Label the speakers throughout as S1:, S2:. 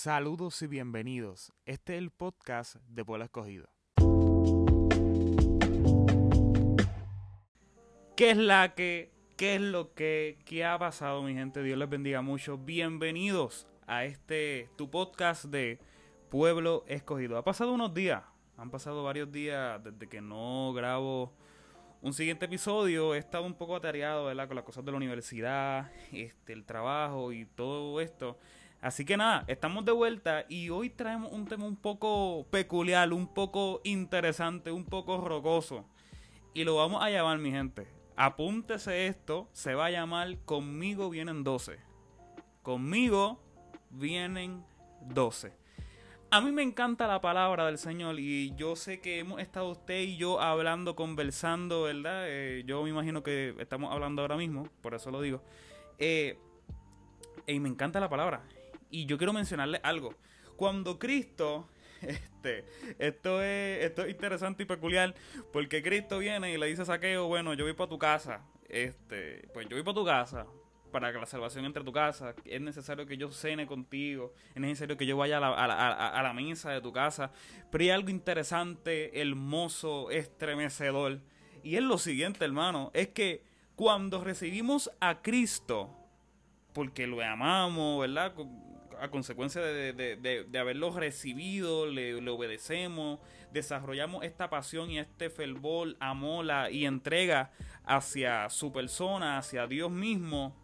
S1: Saludos y bienvenidos. Este es el podcast de Pueblo Escogido. ¿Qué es la que? ¿Qué es lo que? ¿Qué ha pasado, mi gente? Dios les bendiga mucho. Bienvenidos a este, tu podcast de Pueblo Escogido. Ha pasado unos días, han pasado varios días desde que no grabo un siguiente episodio. He estado un poco atareado, ¿verdad? Con las cosas de la universidad, este, el trabajo y todo esto. Así que nada, estamos de vuelta y hoy traemos un tema un poco peculiar, un poco interesante, un poco rocoso. Y lo vamos a llamar, mi gente. Apúntese esto, se va a llamar Conmigo vienen 12. Conmigo vienen 12. A mí me encanta la palabra del Señor y yo sé que hemos estado usted y yo hablando, conversando, ¿verdad? Eh, yo me imagino que estamos hablando ahora mismo, por eso lo digo. Eh, y me encanta la palabra. Y yo quiero mencionarle algo. Cuando Cristo, este, esto es, esto es interesante y peculiar, porque Cristo viene y le dice a Saqueo, bueno, yo voy para tu casa, este, pues yo voy para tu casa, para que la salvación entre a tu casa, es necesario que yo cene contigo, es necesario que yo vaya a la, a, la, a la, mesa de tu casa, pero hay algo interesante, hermoso, estremecedor, y es lo siguiente, hermano, es que cuando recibimos a Cristo, porque lo amamos, ¿verdad? A consecuencia de, haberlo recibido, le, obedecemos, desarrollamos esta pasión y este fervor, amor y entrega hacia su persona, hacia Dios mismo,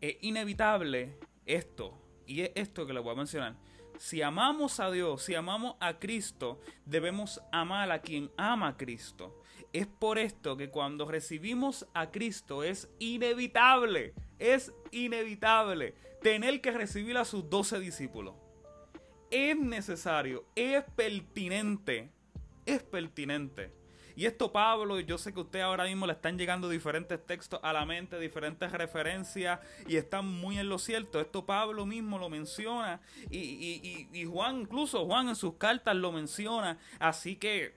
S1: es inevitable esto, y es esto que le voy a mencionar. Si amamos a Dios, si amamos a Cristo, debemos amar a quien ama a Cristo. Es por esto que cuando recibimos a Cristo es inevitable, es inevitable tener que recibir a sus doce discípulos. Es necesario, es pertinente, es pertinente. Y esto Pablo, yo sé que usted ahora mismo le están llegando diferentes textos a la mente, diferentes referencias y están muy en lo cierto. Esto Pablo mismo lo menciona y, y, y Juan, incluso Juan en sus cartas lo menciona. Así que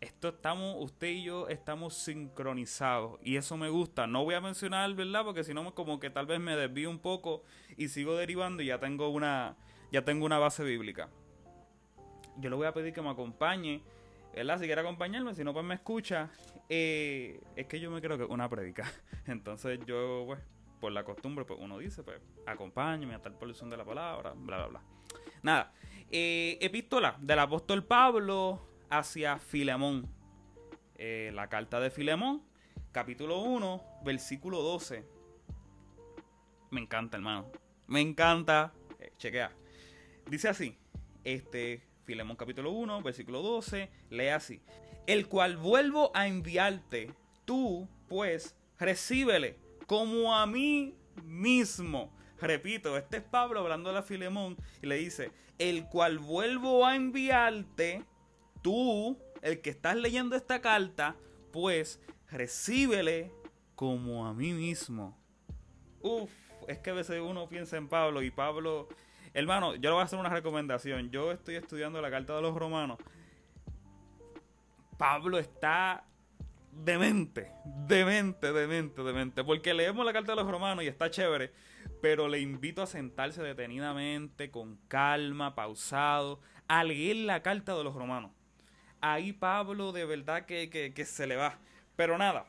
S1: esto estamos, usted y yo estamos sincronizados y eso me gusta. No voy a mencionar, ¿verdad? Porque si no, como que tal vez me desvío un poco y sigo derivando y ya tengo una, ya tengo una base bíblica. Yo le voy a pedir que me acompañe, ¿verdad? Si quiere acompañarme, si no, pues me escucha. Eh, es que yo me creo que una predica. Entonces yo, pues, por la costumbre, pues uno dice, pues, acompáñame a tal porción de la palabra, bla, bla, bla. Nada. Eh, epístola del apóstol Pablo hacia Filemón. Eh, la carta de Filemón, capítulo 1, versículo 12. Me encanta, hermano. Me encanta. Eh, chequea. Dice así. Este, Filemón capítulo 1, versículo 12. Lee así. El cual vuelvo a enviarte. Tú, pues, recíbele como a mí mismo. Repito, este es Pablo hablando a Filemón y le dice, el cual vuelvo a enviarte tú, el que estás leyendo esta carta, pues recíbele como a mí mismo. Uf, es que a veces uno piensa en Pablo y Pablo, hermano, yo le voy a hacer una recomendación. Yo estoy estudiando la carta de los romanos. Pablo está demente, demente, demente, demente. Porque leemos la carta de los romanos y está chévere, pero le invito a sentarse detenidamente, con calma, pausado, a leer la carta de los romanos ahí Pablo de verdad que, se le va. Pero nada,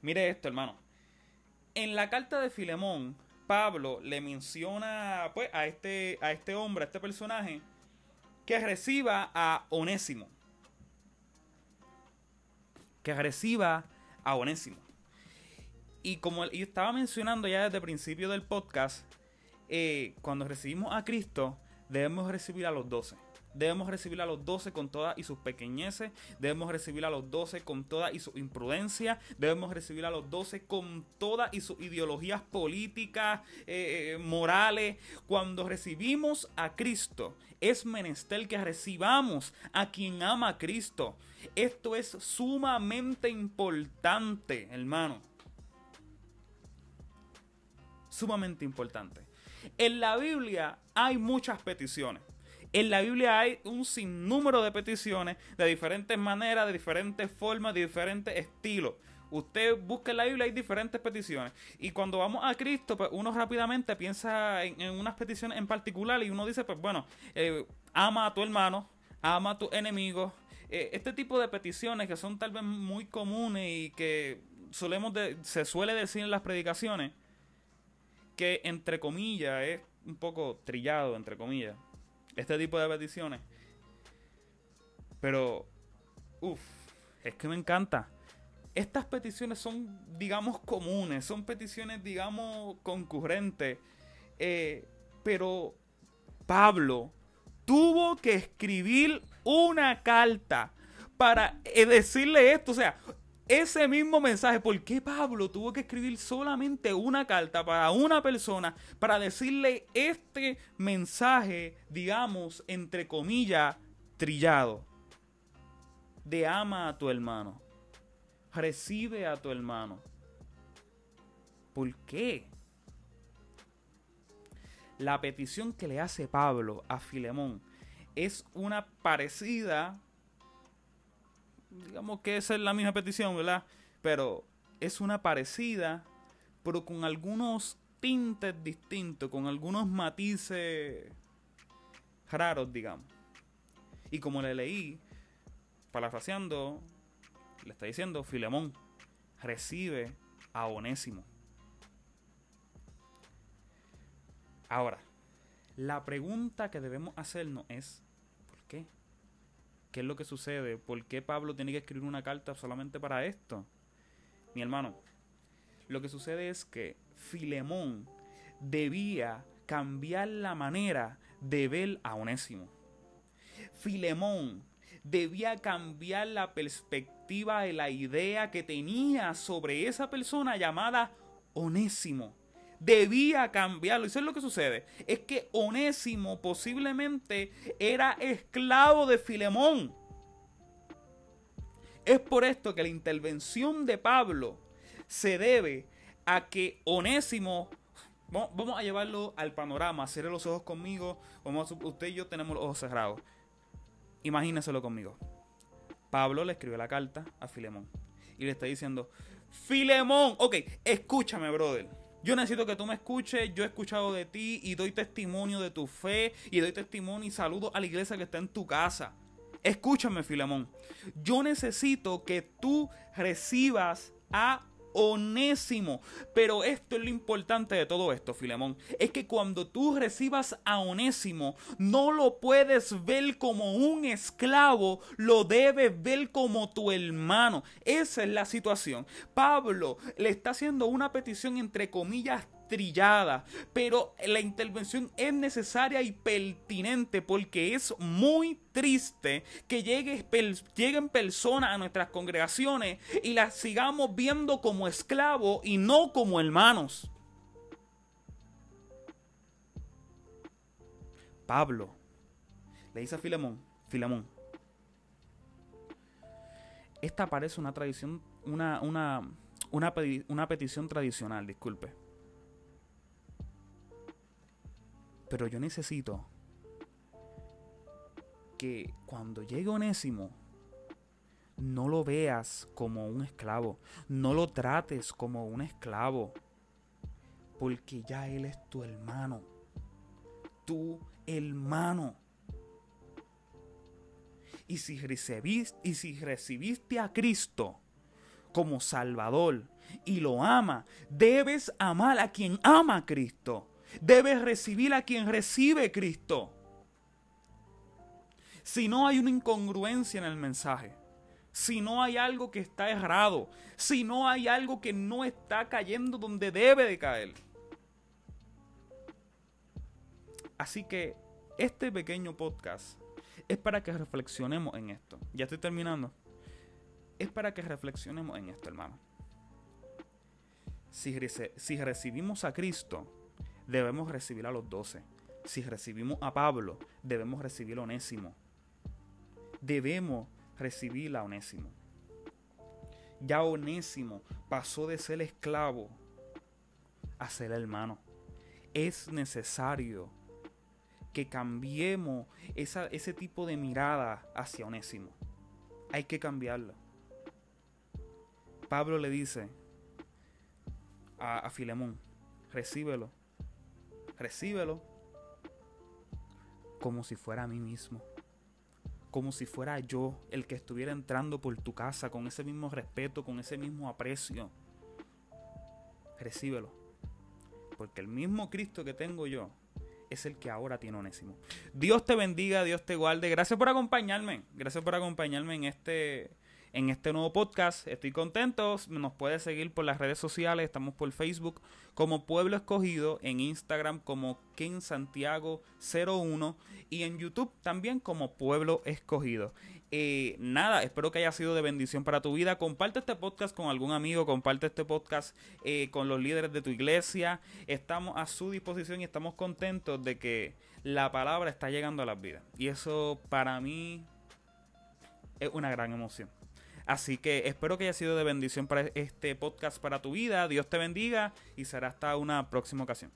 S1: mire esto, hermano. En la carta de Filemón, Pablo le menciona pues, a, este, a este hombre, a este personaje, que reciba a Onésimo. Que reciba a Onésimo. Y como yo estaba mencionando ya desde el principio del podcast, eh, cuando recibimos a Cristo, debemos recibir a los doce. Debemos recibir a los doce con todas y sus pequeñeces. Debemos recibir a los doce con toda y su imprudencia. Debemos recibir a los doce con todas y sus ideologías políticas, eh, eh, morales. Cuando recibimos a Cristo, es menester que recibamos a quien ama a Cristo. Esto es sumamente importante, hermano. Sumamente importante. En la Biblia hay muchas peticiones. En la Biblia hay un sinnúmero de peticiones de diferentes maneras, de diferentes formas, de diferentes estilos. Usted busca en la Biblia, hay diferentes peticiones. Y cuando vamos a Cristo, pues uno rápidamente piensa en, unas peticiones en particular y uno dice, pues bueno, eh, ama a tu hermano, ama a tu enemigo. Eh, este tipo de peticiones que son tal vez muy comunes y que solemos se suele decir en las predicaciones, que entre comillas es un poco trillado, entre comillas, este tipo de peticiones. Pero, uff, es que me encanta estas peticiones son, digamos, comunes, son peticiones, digamos, concurrentes. Eh, pero Pablo tuvo que escribir una carta para eh, decirle esto. O sea, ese mismo mensaje. ¿Por qué Pablo tuvo que escribir solamente una carta para una persona para decirle este mensaje, digamos, entre comillas, trillado? De ama a tu hermano recibe a tu hermano. ¿Por qué? La petición que le hace Pablo a Filemón es una parecida, digamos que esa es la misma petición, ¿verdad? Pero es una parecida, pero con algunos tintes distintos, con algunos matices raros, digamos. Y como le leí, parafraseando, le está diciendo, Filemón, recibe a Onésimo. Ahora, la pregunta que debemos hacernos es, ¿por qué? ¿Qué es lo que sucede? ¿Por qué Pablo tiene que escribir una carta solamente para esto? Mi hermano, lo que sucede es que Filemón debía cambiar la manera de ver a Onésimo. Filemón debía cambiar la perspectiva de la idea que tenía sobre esa persona llamada Onésimo. Debía cambiarlo. ¿Y eso es lo que sucede? Es que Onésimo posiblemente era esclavo de Filemón. Es por esto que la intervención de Pablo se debe a que Onésimo Vamos a llevarlo al panorama. Cierre los ojos conmigo. Vamos usted y yo tenemos los ojos cerrados. Imagínenselo conmigo. Pablo le escribe la carta a Filemón y le está diciendo, Filemón, ok, escúchame, brother. Yo necesito que tú me escuches, yo he escuchado de ti y doy testimonio de tu fe y doy testimonio y saludo a la iglesia que está en tu casa. Escúchame, Filemón. Yo necesito que tú recibas a Onésimo. Pero esto es lo importante de todo esto, Filemón. Es que cuando tú recibas a Onésimo, no lo puedes ver como un esclavo, lo debes ver como tu hermano. Esa es la situación. Pablo le está haciendo una petición entre comillas trillada, pero la intervención es necesaria y pertinente porque es muy triste que llegue, lleguen personas a nuestras congregaciones y las sigamos viendo como esclavos y no como hermanos. Pablo le dice a Filemón, Filemón, esta parece una tradición, una, una, una, una petición tradicional, disculpe. Pero yo necesito que cuando llegue Onésimo, no lo veas como un esclavo. No lo trates como un esclavo. Porque ya Él es tu hermano. Tu hermano. Y si, recibiste, y si recibiste a Cristo como Salvador y lo ama, debes amar a quien ama a Cristo. Debes recibir a quien recibe Cristo. Si no hay una incongruencia en el mensaje, si no hay algo que está errado, si no hay algo que no está cayendo donde debe de caer. Así que este pequeño podcast es para que reflexionemos en esto. Ya estoy terminando. Es para que reflexionemos en esto, hermano. Si, si recibimos a Cristo, debemos recibir a los doce. Si recibimos a Pablo, debemos recibir a Onésimo. Debemos recibir a Onésimo. Ya Onésimo pasó de ser esclavo a ser hermano. Es necesario que cambiemos ese tipo de mirada hacia Onésimo. Hay que cambiarla. Pablo le dice a, a Filemón, recíbelo, recíbelo como si fuera a mí mismo como si fuera yo el que estuviera entrando por tu casa con ese mismo respeto, con ese mismo aprecio. Recíbelo. Porque el mismo Cristo que tengo yo es el que ahora tiene Onésimo. Dios te bendiga, Dios te guarde. Gracias por acompañarme. Gracias por acompañarme en este en este nuevo podcast. Estoy contento. Nos puedes seguir por las redes sociales. Estamos por Facebook como Pueblo Escogido, en Instagram como King Santiago 01 y en YouTube también como Pueblo Escogido. Eh, nada, espero que haya sido de bendición para tu vida. Comparte este podcast con algún amigo, comparte este podcast eh, con los líderes de tu iglesia. Estamos a su disposición y estamos contentos de que la palabra está llegando a las vidas. Y eso para mí es una gran emoción. Así que espero que haya sido de bendición para este podcast para tu vida. Dios te bendiga y será hasta una próxima ocasión.